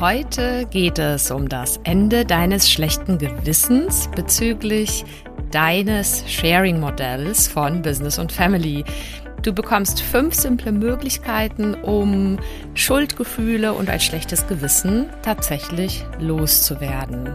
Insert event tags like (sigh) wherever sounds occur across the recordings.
Heute geht es um das Ende deines schlechten Gewissens bezüglich deines Sharing-Modells von Business und Family. Du bekommst fünf simple Möglichkeiten, um Schuldgefühle und ein schlechtes Gewissen tatsächlich loszuwerden.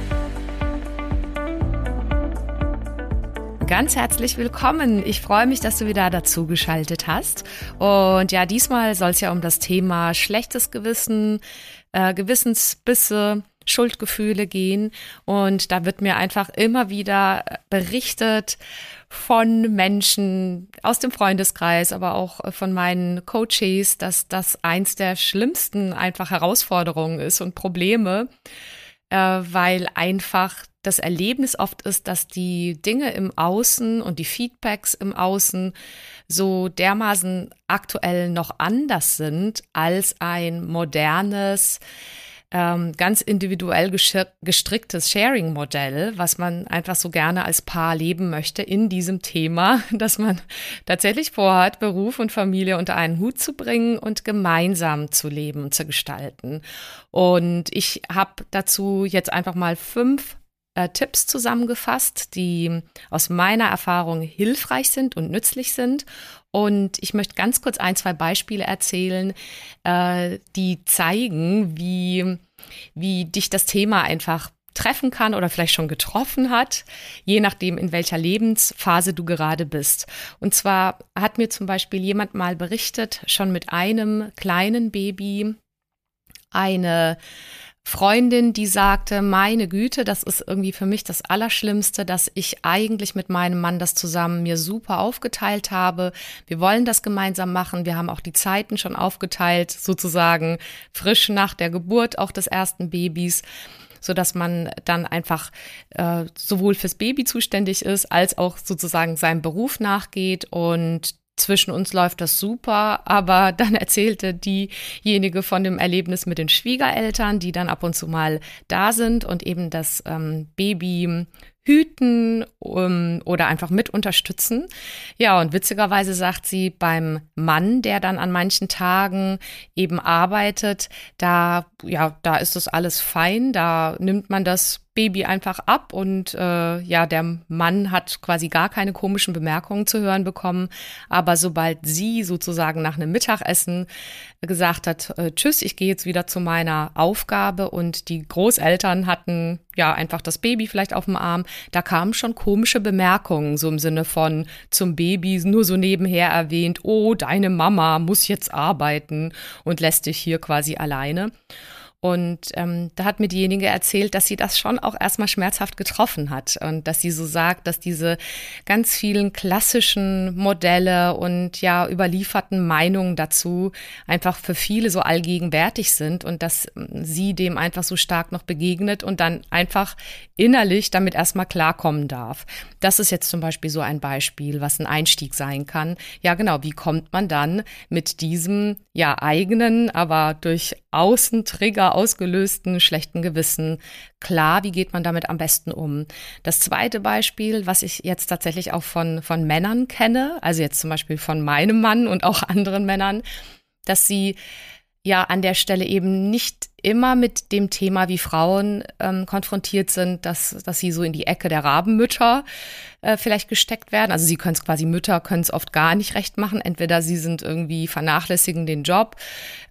Ganz herzlich willkommen. Ich freue mich, dass du wieder dazu geschaltet hast. Und ja, diesmal soll es ja um das Thema schlechtes Gewissen, äh, Gewissensbisse, Schuldgefühle gehen. Und da wird mir einfach immer wieder berichtet von Menschen aus dem Freundeskreis, aber auch von meinen Coaches, dass das eins der schlimmsten einfach Herausforderungen ist und Probleme, äh, weil einfach das Erlebnis oft ist, dass die Dinge im Außen und die Feedbacks im Außen so dermaßen aktuell noch anders sind als ein modernes, ähm, ganz individuell gestricktes Sharing-Modell, was man einfach so gerne als Paar leben möchte in diesem Thema, (laughs) dass man tatsächlich vorhat, Beruf und Familie unter einen Hut zu bringen und gemeinsam zu leben und zu gestalten. Und ich habe dazu jetzt einfach mal fünf äh, Tipps zusammengefasst, die aus meiner Erfahrung hilfreich sind und nützlich sind. Und ich möchte ganz kurz ein, zwei Beispiele erzählen, äh, die zeigen, wie, wie dich das Thema einfach treffen kann oder vielleicht schon getroffen hat, je nachdem, in welcher Lebensphase du gerade bist. Und zwar hat mir zum Beispiel jemand mal berichtet, schon mit einem kleinen Baby eine Freundin, die sagte, meine Güte, das ist irgendwie für mich das Allerschlimmste, dass ich eigentlich mit meinem Mann das zusammen mir super aufgeteilt habe. Wir wollen das gemeinsam machen. Wir haben auch die Zeiten schon aufgeteilt, sozusagen frisch nach der Geburt auch des ersten Babys so dass man dann einfach äh, sowohl fürs Baby zuständig ist, als auch sozusagen seinem Beruf nachgeht und zwischen uns läuft das super, aber (laughs) dann erzählte diejenige von dem Erlebnis mit den Schwiegereltern, die dann ab und zu mal da sind und eben das ähm, Baby hüten um, oder einfach mit unterstützen. Ja, und witzigerweise sagt sie beim Mann, der dann an manchen Tagen eben arbeitet, da, ja, da ist das alles fein, da nimmt man das Baby einfach ab und äh, ja, der Mann hat quasi gar keine komischen Bemerkungen zu hören bekommen. Aber sobald sie sozusagen nach einem Mittagessen gesagt hat, äh, tschüss, ich gehe jetzt wieder zu meiner Aufgabe und die Großeltern hatten ja einfach das Baby vielleicht auf dem Arm, da kamen schon komische Bemerkungen, so im Sinne von zum Baby nur so nebenher erwähnt, oh, deine Mama muss jetzt arbeiten und lässt dich hier quasi alleine. Und ähm, da hat mir diejenige erzählt, dass sie das schon auch erstmal schmerzhaft getroffen hat und dass sie so sagt, dass diese ganz vielen klassischen Modelle und ja überlieferten Meinungen dazu einfach für viele so allgegenwärtig sind und dass ähm, sie dem einfach so stark noch begegnet und dann einfach innerlich damit erstmal klarkommen darf. Das ist jetzt zum Beispiel so ein Beispiel, was ein Einstieg sein kann. Ja, genau, wie kommt man dann mit diesem ja eigenen, aber durch Außentrigger ausgelösten schlechten Gewissen klar, wie geht man damit am besten um. Das zweite Beispiel, was ich jetzt tatsächlich auch von, von Männern kenne, also jetzt zum Beispiel von meinem Mann und auch (laughs) anderen Männern, dass sie ja an der Stelle eben nicht immer mit dem Thema, wie Frauen ähm, konfrontiert sind, dass, dass sie so in die Ecke der Rabenmütter äh, vielleicht gesteckt werden. Also sie können es quasi, Mütter können es oft gar nicht recht machen. Entweder sie sind irgendwie vernachlässigen den Job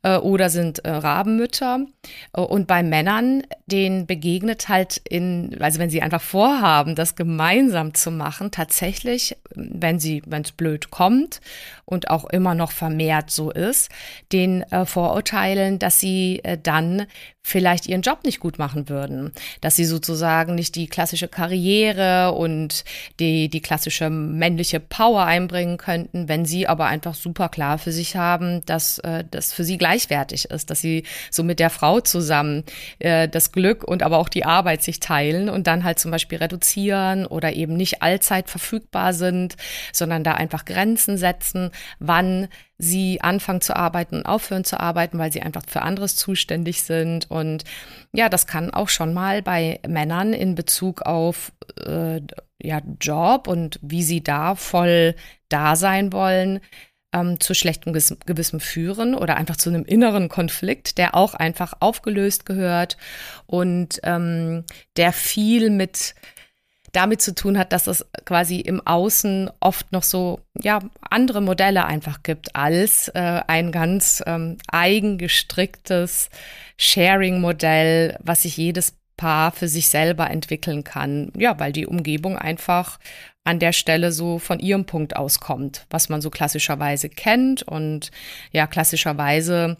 äh, oder sind äh, Rabenmütter. Äh, und bei Männern, denen begegnet halt in, also wenn sie einfach vorhaben, das gemeinsam zu machen, tatsächlich, wenn sie, wenn es blöd kommt und auch immer noch vermehrt so ist, den äh, Vorurteilen, dass sie äh, dann vielleicht ihren Job nicht gut machen würden, dass sie sozusagen nicht die klassische Karriere und die, die klassische männliche Power einbringen könnten, wenn sie aber einfach super klar für sich haben, dass äh, das für sie gleichwertig ist, dass sie so mit der Frau zusammen äh, das Glück und aber auch die Arbeit sich teilen und dann halt zum Beispiel reduzieren oder eben nicht allzeit verfügbar sind, sondern da einfach Grenzen setzen, wann sie anfangen zu arbeiten und aufhören zu arbeiten, weil sie einfach für anderes zuständig sind. Und ja, das kann auch schon mal bei Männern in Bezug auf äh, ja, Job und wie sie da voll da sein wollen, ähm, zu schlechtem Gewissen führen oder einfach zu einem inneren Konflikt, der auch einfach aufgelöst gehört und ähm, der viel mit damit zu tun hat, dass es quasi im Außen oft noch so ja andere Modelle einfach gibt als äh, ein ganz ähm, eigengestricktes Sharing-Modell, was sich jedes Paar für sich selber entwickeln kann. Ja, weil die Umgebung einfach an der Stelle so von ihrem Punkt aus kommt, was man so klassischerweise kennt und ja klassischerweise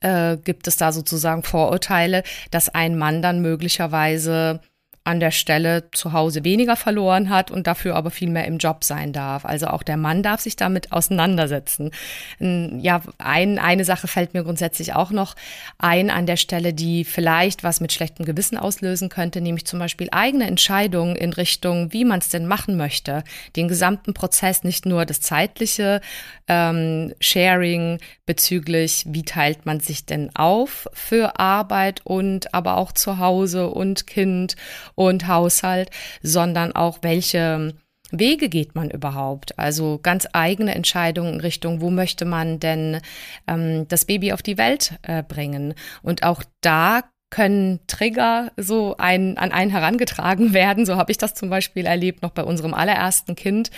äh, gibt es da sozusagen Vorurteile, dass ein Mann dann möglicherweise an der Stelle zu Hause weniger verloren hat und dafür aber viel mehr im Job sein darf. Also auch der Mann darf sich damit auseinandersetzen. Ja, ein, eine Sache fällt mir grundsätzlich auch noch ein an der Stelle, die vielleicht was mit schlechtem Gewissen auslösen könnte, nämlich zum Beispiel eigene Entscheidungen in Richtung, wie man es denn machen möchte. Den gesamten Prozess, nicht nur das zeitliche ähm, Sharing bezüglich, wie teilt man sich denn auf für Arbeit und aber auch zu Hause und Kind und Haushalt, sondern auch welche Wege geht man überhaupt? Also ganz eigene Entscheidungen in Richtung, wo möchte man denn ähm, das Baby auf die Welt äh, bringen? Und auch da können Trigger so ein, an einen herangetragen (laughs) werden. So habe ich das zum Beispiel erlebt noch bei unserem allerersten Kind,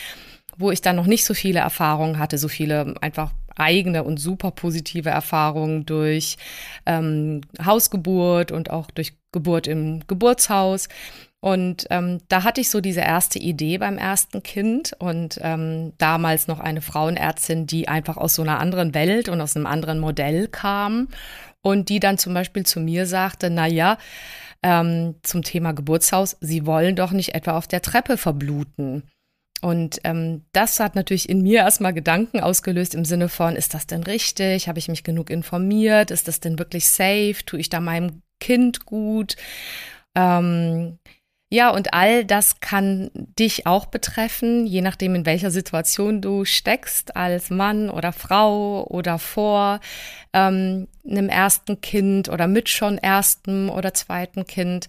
wo ich dann noch nicht so viele Erfahrungen hatte, so viele einfach eigene und super positive Erfahrungen durch ähm, Hausgeburt und auch durch Geburt im Geburtshaus. Und ähm, da hatte ich so diese erste Idee beim ersten Kind und ähm, damals noch eine Frauenärztin, die einfach aus so einer anderen Welt und aus einem anderen Modell kam und die dann zum Beispiel zu mir sagte, na ja, ähm, zum Thema Geburtshaus, Sie wollen doch nicht etwa auf der Treppe verbluten. Und ähm, das hat natürlich in mir erstmal Gedanken ausgelöst im Sinne von, ist das denn richtig? Habe ich mich genug informiert? Ist das denn wirklich safe? Tue ich da meinem Kind gut? Ähm, ja, und all das kann dich auch betreffen, je nachdem, in welcher Situation du steckst, als Mann oder Frau oder vor ähm, einem ersten Kind oder mit schon ersten oder zweiten Kind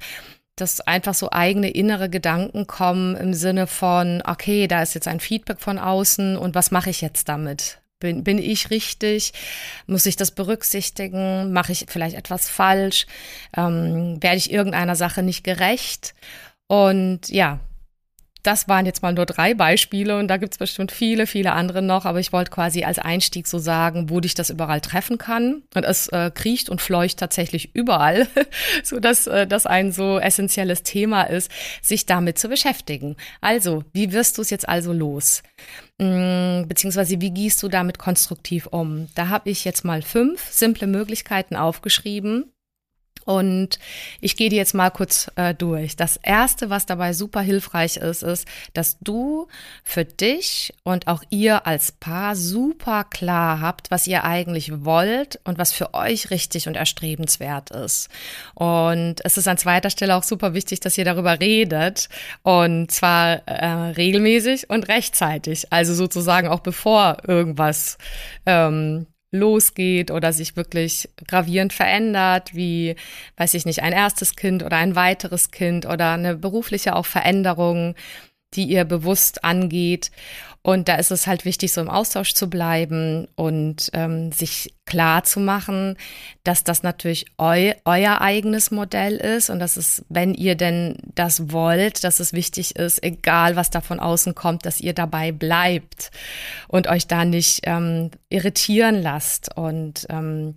dass einfach so eigene innere Gedanken kommen im Sinne von, okay, da ist jetzt ein Feedback von außen und was mache ich jetzt damit? Bin, bin ich richtig? Muss ich das berücksichtigen? Mache ich vielleicht etwas falsch? Ähm, werde ich irgendeiner Sache nicht gerecht? Und ja, das waren jetzt mal nur drei Beispiele und da gibt es bestimmt viele, viele andere noch, aber ich wollte quasi als Einstieg so sagen, wo dich das überall treffen kann. Und es äh, kriecht und fleucht tatsächlich überall, (laughs) so dass äh, das ein so essentielles Thema ist, sich damit zu beschäftigen. Also, wie wirst du es jetzt also los? Mm, beziehungsweise wie gehst du damit konstruktiv um? Da habe ich jetzt mal fünf simple Möglichkeiten aufgeschrieben, und ich gehe die jetzt mal kurz äh, durch. Das erste, was dabei super hilfreich ist, ist, dass du für dich und auch ihr als Paar super klar habt, was ihr eigentlich wollt und was für euch richtig und erstrebenswert ist. Und es ist an zweiter Stelle auch super wichtig, dass ihr darüber redet und zwar äh, regelmäßig und rechtzeitig. Also sozusagen auch bevor irgendwas ähm, losgeht oder sich wirklich gravierend verändert, wie, weiß ich nicht, ein erstes Kind oder ein weiteres Kind oder eine berufliche auch Veränderung, die ihr bewusst angeht. Und da ist es halt wichtig, so im Austausch zu bleiben und ähm, sich klar zu machen, dass das natürlich eu euer eigenes Modell ist und dass es, wenn ihr denn das wollt, dass es wichtig ist, egal was da von außen kommt, dass ihr dabei bleibt und euch da nicht ähm, irritieren lasst. Und ähm,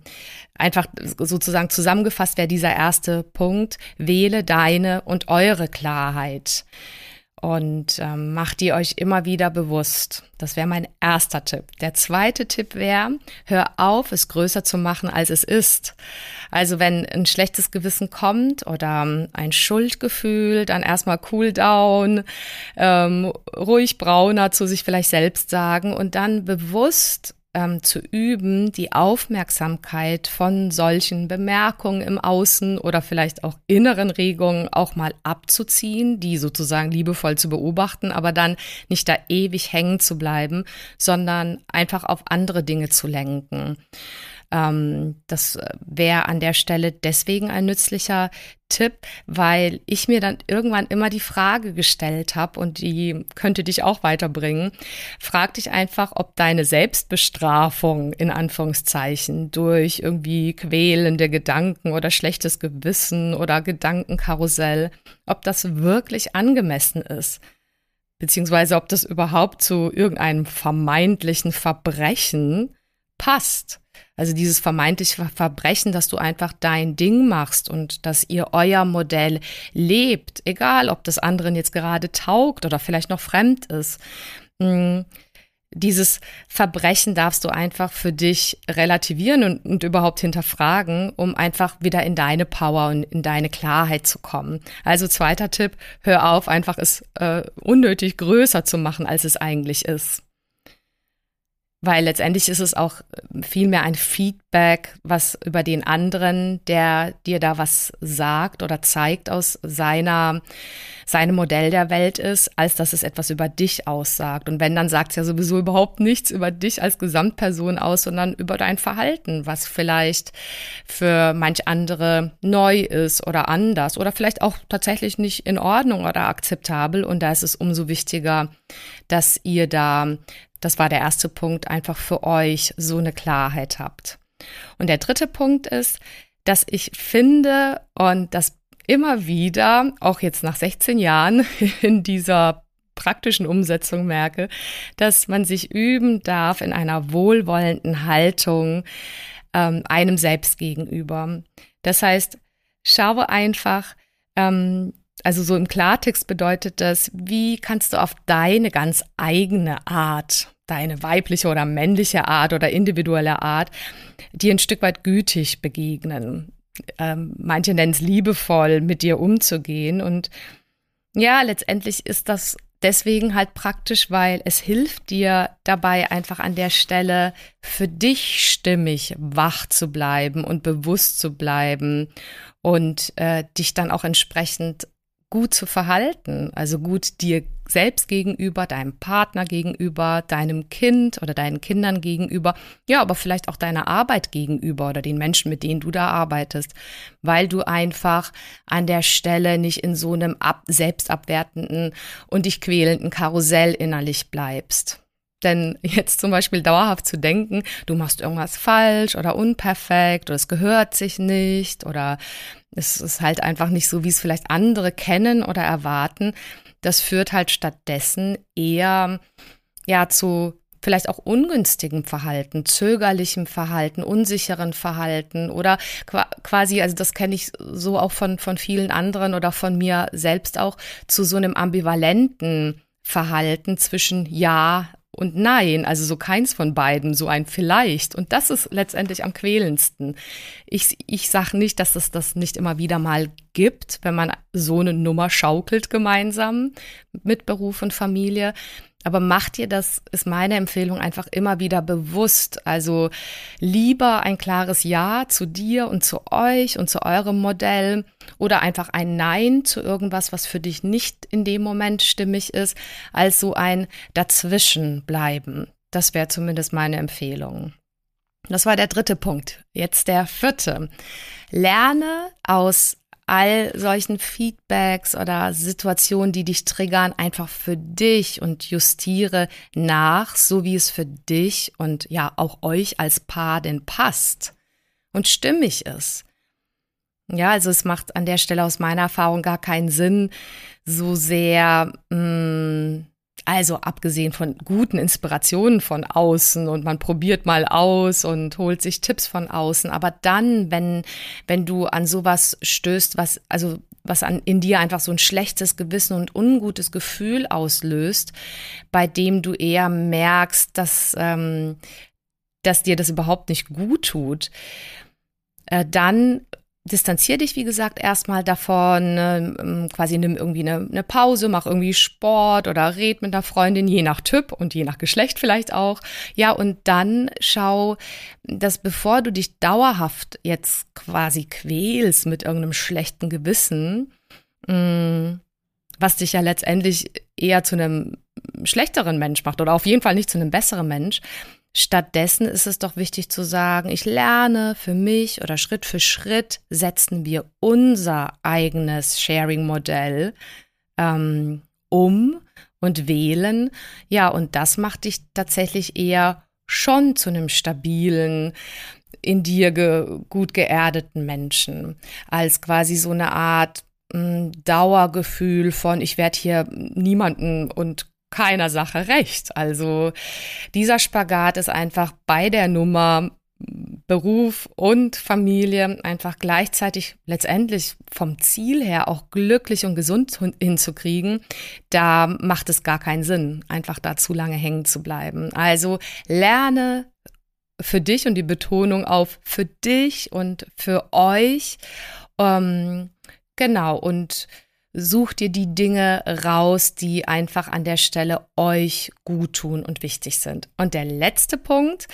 einfach sozusagen zusammengefasst wäre dieser erste Punkt, wähle deine und eure Klarheit. Und ähm, macht die euch immer wieder bewusst. Das wäre mein erster Tipp. Der zweite Tipp wäre, hör auf, es größer zu machen, als es ist. Also wenn ein schlechtes Gewissen kommt oder ein Schuldgefühl, dann erstmal cool down, ähm, ruhig brauner zu sich vielleicht selbst sagen und dann bewusst ähm, zu üben, die Aufmerksamkeit von solchen Bemerkungen im Außen oder vielleicht auch inneren Regungen auch mal abzuziehen, die sozusagen liebevoll zu beobachten, aber dann nicht da ewig hängen zu bleiben, sondern einfach auf andere Dinge zu lenken. Ähm, das wäre an der Stelle deswegen ein nützlicher Tipp, weil ich mir dann irgendwann immer die Frage gestellt habe und die könnte dich auch weiterbringen. Frag dich einfach, ob deine Selbstbestrafung in Anführungszeichen durch irgendwie quälende Gedanken oder schlechtes Gewissen oder Gedankenkarussell, ob das wirklich angemessen ist beziehungsweise ob das überhaupt zu irgendeinem vermeintlichen Verbrechen passt. Also dieses vermeintliche Verbrechen, dass du einfach dein Ding machst und dass ihr euer Modell lebt, egal ob das anderen jetzt gerade taugt oder vielleicht noch fremd ist. Hm, dieses Verbrechen darfst du einfach für dich relativieren und, und, überhaupt hinterfragen, um einfach wieder in deine Power und in deine Klarheit zu kommen. Also zweiter Tipp, hör auf, einfach es äh, unnötig größer zu machen, als es eigentlich ist weil letztendlich ist es auch äh, vielmehr ein Feedback, was über den anderen, der dir da was sagt oder zeigt aus seiner, seinem Modell der Welt ist, als dass es etwas über dich aussagt. Und wenn, dann sagt es ja sowieso überhaupt nichts über dich als Gesamtperson aus, sondern über dein Verhalten, was vielleicht für manch andere neu ist oder anders oder vielleicht auch tatsächlich nicht in Ordnung oder akzeptabel. Und da ist es umso wichtiger, dass ihr da das war der erste Punkt, einfach für euch so eine Klarheit habt. Und der dritte Punkt ist, dass ich finde und das immer wieder, auch jetzt nach 16 Jahren (laughs) in dieser praktischen Umsetzung merke, dass man sich üben darf in einer wohlwollenden Haltung ähm, einem selbst gegenüber. Das heißt, schaue einfach, ähm, also so im Klartext bedeutet das, wie kannst du auf deine ganz eigene Art, deine weibliche oder männliche Art oder individuelle Art, dir ein Stück weit gütig begegnen. Ähm, manche nennen es liebevoll, mit dir umzugehen. Und ja, letztendlich ist das deswegen halt praktisch, weil es hilft dir dabei einfach an der Stelle für dich stimmig wach zu bleiben und bewusst zu bleiben und äh, dich dann auch entsprechend gut zu verhalten, also gut dir selbst gegenüber, deinem Partner gegenüber, deinem Kind oder deinen Kindern gegenüber, ja, aber vielleicht auch deiner Arbeit gegenüber oder den Menschen, mit denen du da arbeitest, weil du einfach an der Stelle nicht in so einem ab selbstabwertenden und dich quälenden Karussell innerlich bleibst. Denn jetzt zum Beispiel dauerhaft zu denken, du machst irgendwas falsch oder unperfekt oder es gehört sich nicht oder es ist halt einfach nicht so, wie es vielleicht andere kennen oder erwarten. Das führt halt stattdessen eher ja zu vielleicht auch ungünstigem Verhalten, zögerlichem Verhalten, unsicheren Verhalten oder quasi, also das kenne ich so auch von, von vielen anderen oder von mir selbst auch, zu so einem ambivalenten Verhalten zwischen Ja und Nein, also so keins von beiden, so ein Vielleicht. Und das ist letztendlich am quälendsten. Ich, ich sage nicht, dass es das nicht immer wieder mal gibt, wenn man so eine Nummer schaukelt gemeinsam mit Beruf und Familie. Aber macht dir das, ist meine Empfehlung, einfach immer wieder bewusst. Also lieber ein klares Ja zu dir und zu euch und zu eurem Modell oder einfach ein Nein zu irgendwas, was für dich nicht in dem Moment stimmig ist, als so ein Dazwischen bleiben. Das wäre zumindest meine Empfehlung. Das war der dritte Punkt. Jetzt der vierte. Lerne aus all solchen Feedbacks oder Situationen, die dich triggern, einfach für dich und justiere nach, so wie es für dich und ja auch euch als Paar denn passt und stimmig ist. Ja, also es macht an der Stelle aus meiner Erfahrung gar keinen Sinn, so sehr mh, mm, Also abgesehen von guten Inspirationen von außen und man probiert mal aus und holt sich Tipps von außen. Aber dann, wenn, wenn du an sowas stößt, was, also was an, in dir einfach so ein schlechtes Gewissen und ungutes Gefühl auslöst, bei dem du eher merkst, dass, ähm, dass dir das überhaupt nicht gut tut, äh, dann distanzier dich, wie gesagt, erstmal davon, äh, quasi nimm irgendwie eine, eine, Pause, mach irgendwie Sport oder red mit einer Freundin, je nach Typ und je nach Geschlecht vielleicht auch. Ja, und dann schau, dass bevor du dich dauerhaft jetzt quasi quälst mit irgendeinem schlechten Gewissen, mm, was dich ja letztendlich eher zu einem schlechteren Mensch macht oder auf jeden Fall nicht zu einem besseren Mensch, Stattdessen ist es doch wichtig zu sagen, ich lerne für mich oder Schritt für Schritt setzen wir unser eigenes Sharing-Modell ähm, um und wählen. Ja, und das macht dich tatsächlich eher schon zu einem stabilen, in dir ge gut geerdeten Menschen, als quasi so eine Art hm, Dauergefühl von, ich werde hier niemanden und keiner Sache recht. Also dieser Spagat ist einfach bei der Nummer Beruf und Familie einfach gleichzeitig letztendlich vom Ziel her auch glücklich und gesund hinzukriegen, da macht es gar keinen Sinn, einfach da zu lange hängen zu bleiben. Also lerne für dich und die Betonung auf für dich und für euch. Ähm, genau, und sucht dir die Dinge raus, die einfach an der Stelle euch gut tun und wichtig sind. Und der letzte Punkt,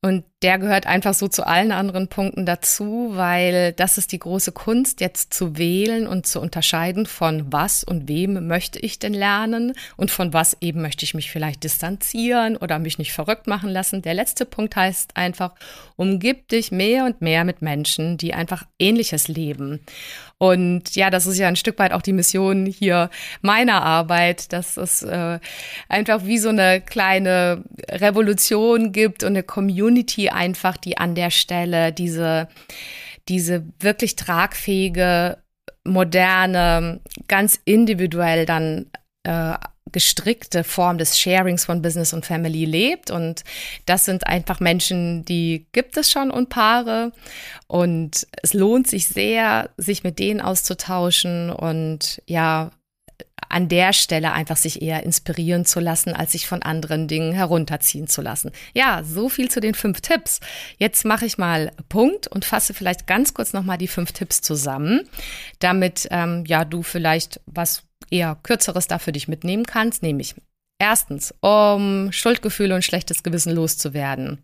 und der gehört einfach so zu allen anderen Punkten dazu, weil das ist die große Kunst, jetzt zu wählen und zu unterscheiden, von was und wem möchte ich denn lernen und von was eben möchte ich mich vielleicht distanzieren oder mich nicht verrückt machen lassen. Der letzte Punkt heißt einfach, umgib dich mehr und mehr mit Menschen, die einfach ähnliches leben. Und ja, das ist ja ein Stück weit auch die Mission hier meiner Arbeit, dass es äh, einfach wie so eine kleine Revolution gibt und eine Community einfach, die an der Stelle diese, diese wirklich tragfähige, moderne, ganz individuell dann äh, gestrickte Form des Sharings von Business und Family lebt. Und das sind einfach Menschen, die gibt es schon und Paare. Und es lohnt sich sehr, sich mit denen auszutauschen und ja, an der Stelle einfach sich eher inspirieren zu lassen, als sich von anderen Dingen herunterziehen zu lassen. Ja, so viel zu den fünf Tipps. Jetzt mache ich mal Punkt und fasse vielleicht ganz kurz nochmal die fünf Tipps zusammen, damit ähm, ja du vielleicht was eher Kürzeres da für dich mitnehmen kannst, nämlich erstens, um Schuldgefühle und schlechtes Gewissen loszuwerden.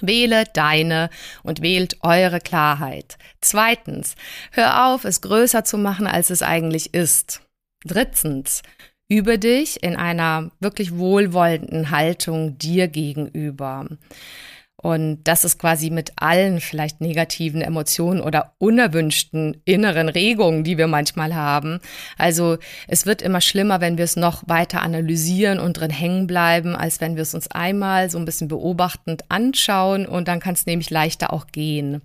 Wähle deine und wählt eure Klarheit. Zweitens, hör auf, es größer zu machen, als es eigentlich ist. Drittens, übe dich in einer wirklich wohlwollenden Haltung dir gegenüber. Und das ist quasi mit allen vielleicht negativen Emotionen oder unerwünschten inneren Regungen, die wir manchmal haben. Also es wird immer schlimmer, wenn wir es noch weiter analysieren und drin hängen bleiben, als wenn wir es uns einmal so ein bisschen beobachtend anschauen und dann kann es nämlich leichter auch gehen.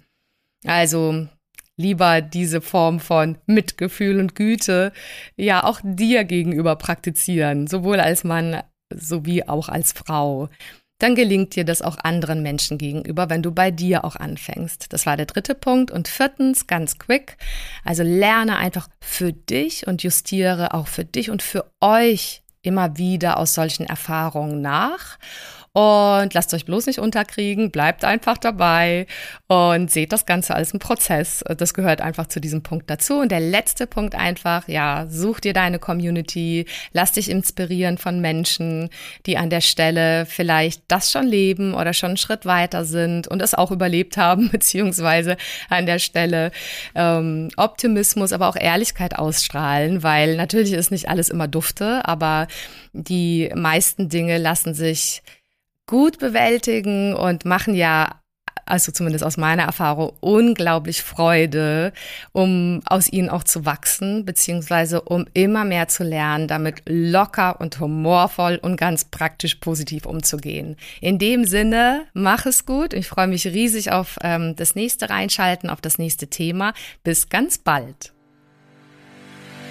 Also lieber diese Form von Mitgefühl und Güte ja auch dir gegenüber praktizieren, sowohl als Mann sowie auch als Frau dann gelingt dir das auch anderen Menschen gegenüber, wenn du bei dir auch anfängst. Das war der dritte Punkt. Und viertens, ganz quick, also lerne einfach für dich und justiere auch für dich und für euch immer wieder aus solchen Erfahrungen nach und lasst euch bloß nicht unterkriegen, bleibt einfach dabei und seht das Ganze als ein Prozess. Das gehört einfach zu diesem Punkt dazu. Und der letzte Punkt einfach, ja, such dir deine Community, lass dich inspirieren von Menschen, die an der Stelle vielleicht das schon leben oder schon einen Schritt weiter sind und es auch überlebt haben, (laughs) beziehungsweise an der Stelle ähm, Optimismus, aber auch Ehrlichkeit ausstrahlen, weil natürlich ist nicht alles immer dufte, aber die meisten Dinge lassen sich gut bewältigen und machen ja also zumindest aus meiner Erfahrung, unglaublich Freude, um aus ihnen auch zu wachsen, beziehungsweise um immer mehr zu lernen, damit locker und humorvoll und ganz praktisch positiv umzugehen. In dem Sinne, mach es gut. Ich freue mich riesig auf ähm, das nächste Reinschalten, auf das nächste Thema. Bis ganz bald.